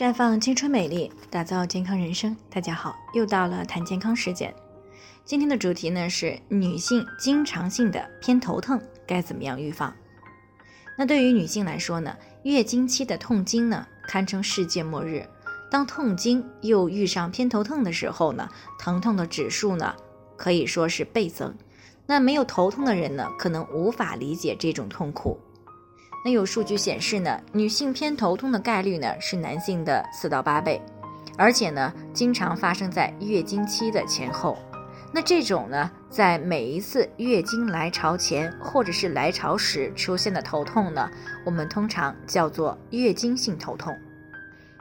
绽放青春美丽，打造健康人生。大家好，又到了谈健康时间。今天的主题呢是女性经常性的偏头痛该怎么样预防？那对于女性来说呢，月经期的痛经呢堪称世界末日。当痛经又遇上偏头痛的时候呢，疼痛的指数呢可以说是倍增。那没有头痛的人呢，可能无法理解这种痛苦。那有数据显示呢，女性偏头痛的概率呢是男性的四到八倍，而且呢经常发生在月经期的前后。那这种呢，在每一次月经来潮前或者是来潮时出现的头痛呢，我们通常叫做月经性头痛。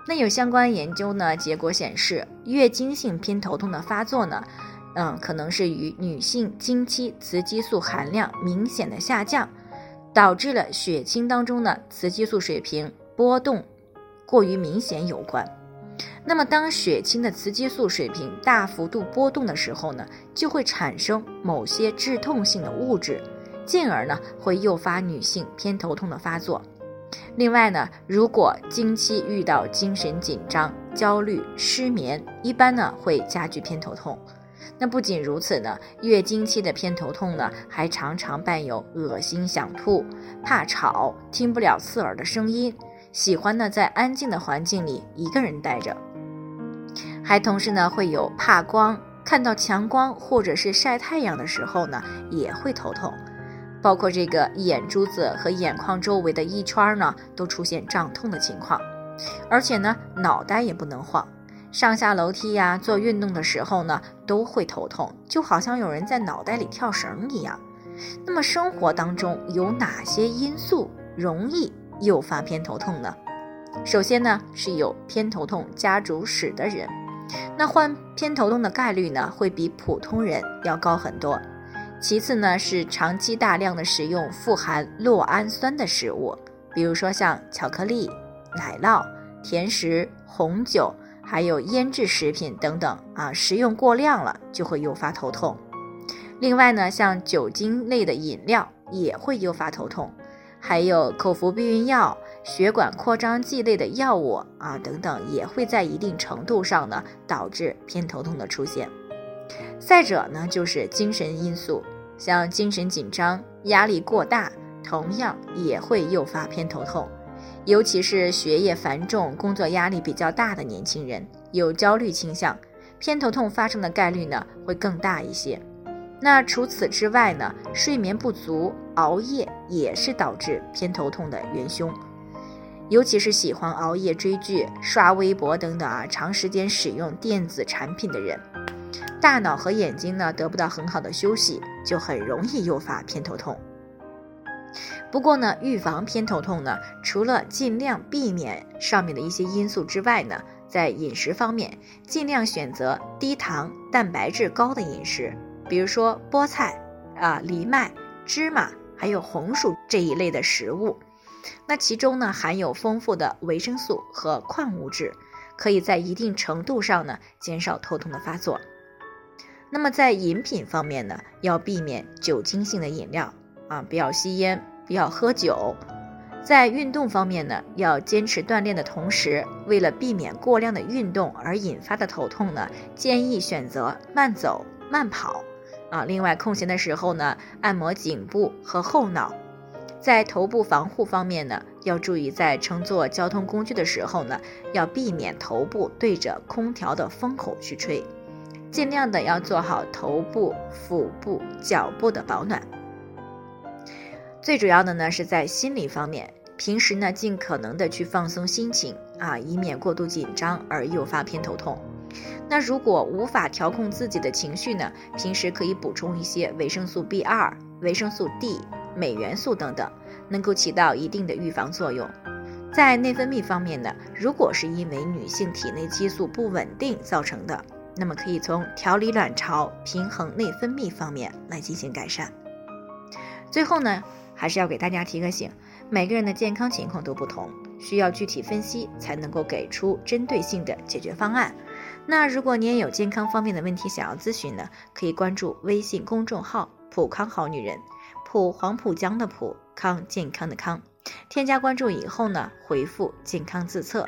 那有相关研究呢，结果显示，月经性偏头痛的发作呢，嗯，可能是与女性经期雌激素含量明显的下降。导致了血清当中的雌激素水平波动过于明显有关。那么，当血清的雌激素水平大幅度波动的时候呢，就会产生某些致痛性的物质，进而呢会诱发女性偏头痛的发作。另外呢，如果经期遇到精神紧张、焦虑、失眠，一般呢会加剧偏头痛。那不仅如此呢，月经期的偏头痛呢，还常常伴有恶心、想吐、怕吵、听不了刺耳的声音，喜欢呢在安静的环境里一个人待着，还同时呢会有怕光，看到强光或者是晒太阳的时候呢也会头痛，包括这个眼珠子和眼眶周围的一圈呢都出现胀痛的情况，而且呢脑袋也不能晃。上下楼梯呀，做运动的时候呢，都会头痛，就好像有人在脑袋里跳绳一样。那么生活当中有哪些因素容易诱发偏头痛呢？首先呢，是有偏头痛家族史的人，那患偏头痛的概率呢，会比普通人要高很多。其次呢，是长期大量的食用富含酪氨酸的食物，比如说像巧克力、奶酪、甜食、红酒。还有腌制食品等等啊，食用过量了就会诱发头痛。另外呢，像酒精类的饮料也会诱发头痛，还有口服避孕药、血管扩张剂类的药物啊等等，也会在一定程度上呢导致偏头痛的出现。再者呢，就是精神因素，像精神紧张、压力过大，同样也会诱发偏头痛。尤其是学业繁重、工作压力比较大的年轻人，有焦虑倾向，偏头痛发生的概率呢会更大一些。那除此之外呢，睡眠不足、熬夜也是导致偏头痛的元凶。尤其是喜欢熬夜追剧、刷微博等等啊，长时间使用电子产品的人，大脑和眼睛呢得不到很好的休息，就很容易诱发偏头痛。不过呢，预防偏头痛呢，除了尽量避免上面的一些因素之外呢，在饮食方面，尽量选择低糖、蛋白质高的饮食，比如说菠菜啊、藜麦、芝麻，还有红薯这一类的食物。那其中呢，含有丰富的维生素和矿物质，可以在一定程度上呢，减少头痛的发作。那么在饮品方面呢，要避免酒精性的饮料啊，不要吸烟。不要喝酒，在运动方面呢，要坚持锻炼的同时，为了避免过量的运动而引发的头痛呢，建议选择慢走、慢跑，啊，另外空闲的时候呢，按摩颈部和后脑。在头部防护方面呢，要注意在乘坐交通工具的时候呢，要避免头部对着空调的风口去吹，尽量的要做好头部、腹部、脚部的保暖。最主要的呢是在心理方面，平时呢尽可能的去放松心情啊，以免过度紧张而诱发偏头痛。那如果无法调控自己的情绪呢，平时可以补充一些维生素 B 二、维生素 D、镁元素等等，能够起到一定的预防作用。在内分泌方面呢，如果是因为女性体内激素不稳定造成的，那么可以从调理卵巢、平衡内分泌方面来进行改善。最后呢。还是要给大家提个醒，每个人的健康情况都不同，需要具体分析才能够给出针对性的解决方案。那如果你也有健康方面的问题想要咨询呢，可以关注微信公众号“普康好女人”，普黄浦江的普康健康的康，添加关注以后呢，回复“健康自测”，